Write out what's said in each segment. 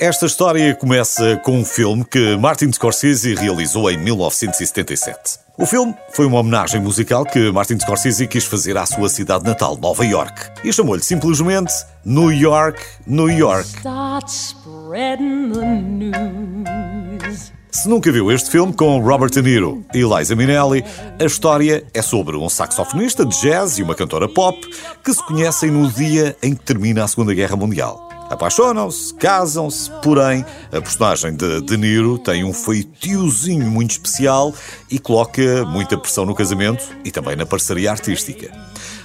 Esta história começa com um filme que Martin Scorsese realizou em 1977. O filme foi uma homenagem musical que Martin Scorsese quis fazer à sua cidade natal, Nova York, e chamou-lhe simplesmente New York, New York. Se nunca viu este filme com Robert De Niro e Liza Minnelli, a história é sobre um saxofonista de jazz e uma cantora pop que se conhecem no dia em que termina a Segunda Guerra Mundial. Apaixonam-se, casam-se, porém, a personagem de De Niro tem um feitiozinho muito especial e coloca muita pressão no casamento e também na parceria artística.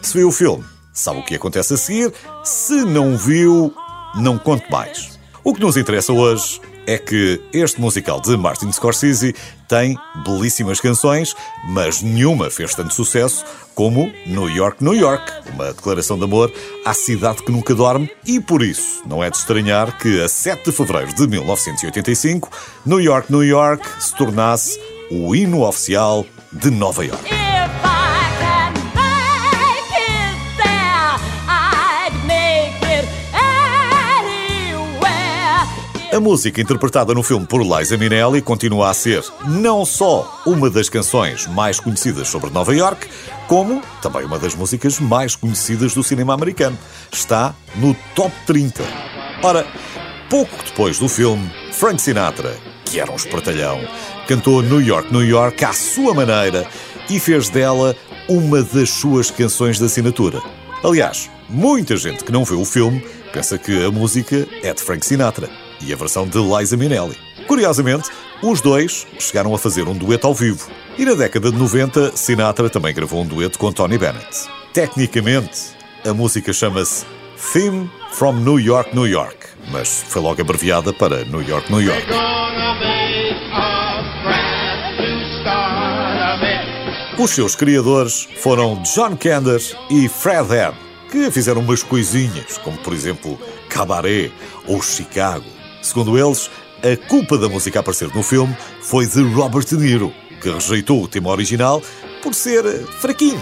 Se viu o filme, sabe o que acontece a seguir. Se não viu, não conte mais. O que nos interessa hoje é que este musical de Martin Scorsese tem belíssimas canções, mas nenhuma fez tanto sucesso como New York, New York, uma declaração de amor à cidade que nunca dorme, e por isso não é de estranhar que a 7 de fevereiro de 1985, New York, New York se tornasse o hino oficial de Nova York. A música interpretada no filme por Liza Minnelli continua a ser não só uma das canções mais conhecidas sobre Nova York, como também uma das músicas mais conhecidas do cinema americano. Está no top 30. Ora, pouco depois do filme, Frank Sinatra, que era um espertalhão, cantou New York, New York à sua maneira e fez dela uma das suas canções de assinatura. Aliás, muita gente que não viu o filme pensa que a música é de Frank Sinatra e a versão de Liza Minnelli. Curiosamente, os dois chegaram a fazer um dueto ao vivo. E na década de 90, Sinatra também gravou um dueto com Tony Bennett. Tecnicamente, a música chama-se Theme from New York, New York, mas foi logo abreviada para New York, New York. Os seus criadores foram John Kander e Fred Head, que fizeram umas coisinhas, como por exemplo Cabaret ou Chicago. Segundo eles, a culpa da música aparecer no filme foi de Robert De Niro, que rejeitou o tema original por ser fraquinho.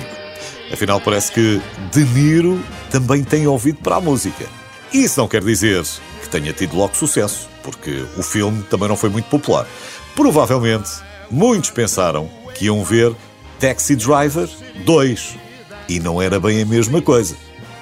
Afinal, parece que De Niro também tem ouvido para a música. Isso não quer dizer que tenha tido logo sucesso, porque o filme também não foi muito popular. Provavelmente, muitos pensaram que iam ver Taxi Driver 2 e não era bem a mesma coisa.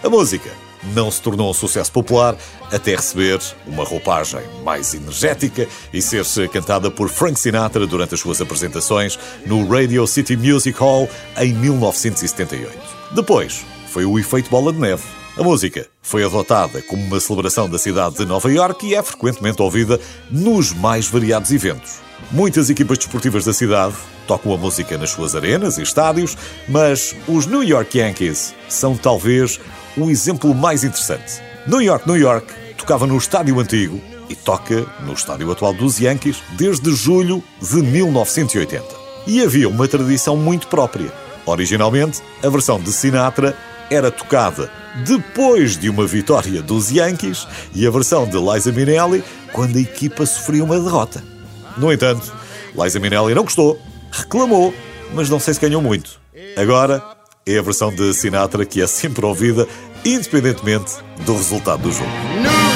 A música não se tornou um sucesso popular até receber uma roupagem mais energética e ser-se cantada por Frank Sinatra durante as suas apresentações no Radio City Music Hall em 1978. Depois foi o efeito bola de neve. A música foi adotada como uma celebração da cidade de Nova York e é frequentemente ouvida nos mais variados eventos. Muitas equipas desportivas da cidade tocam a música nas suas arenas e estádios, mas os New York Yankees são talvez o exemplo mais interessante. New York, New York tocava no estádio antigo e toca no estádio atual dos Yankees desde julho de 1980. E havia uma tradição muito própria. Originalmente, a versão de Sinatra era tocada depois de uma vitória dos Yankees e a versão de Liza Minnelli quando a equipa sofria uma derrota. No entanto, Liza Minnelli não gostou, reclamou, mas não sei se ganhou muito. Agora é a versão de Sinatra que é sempre ouvida, independentemente do resultado do jogo.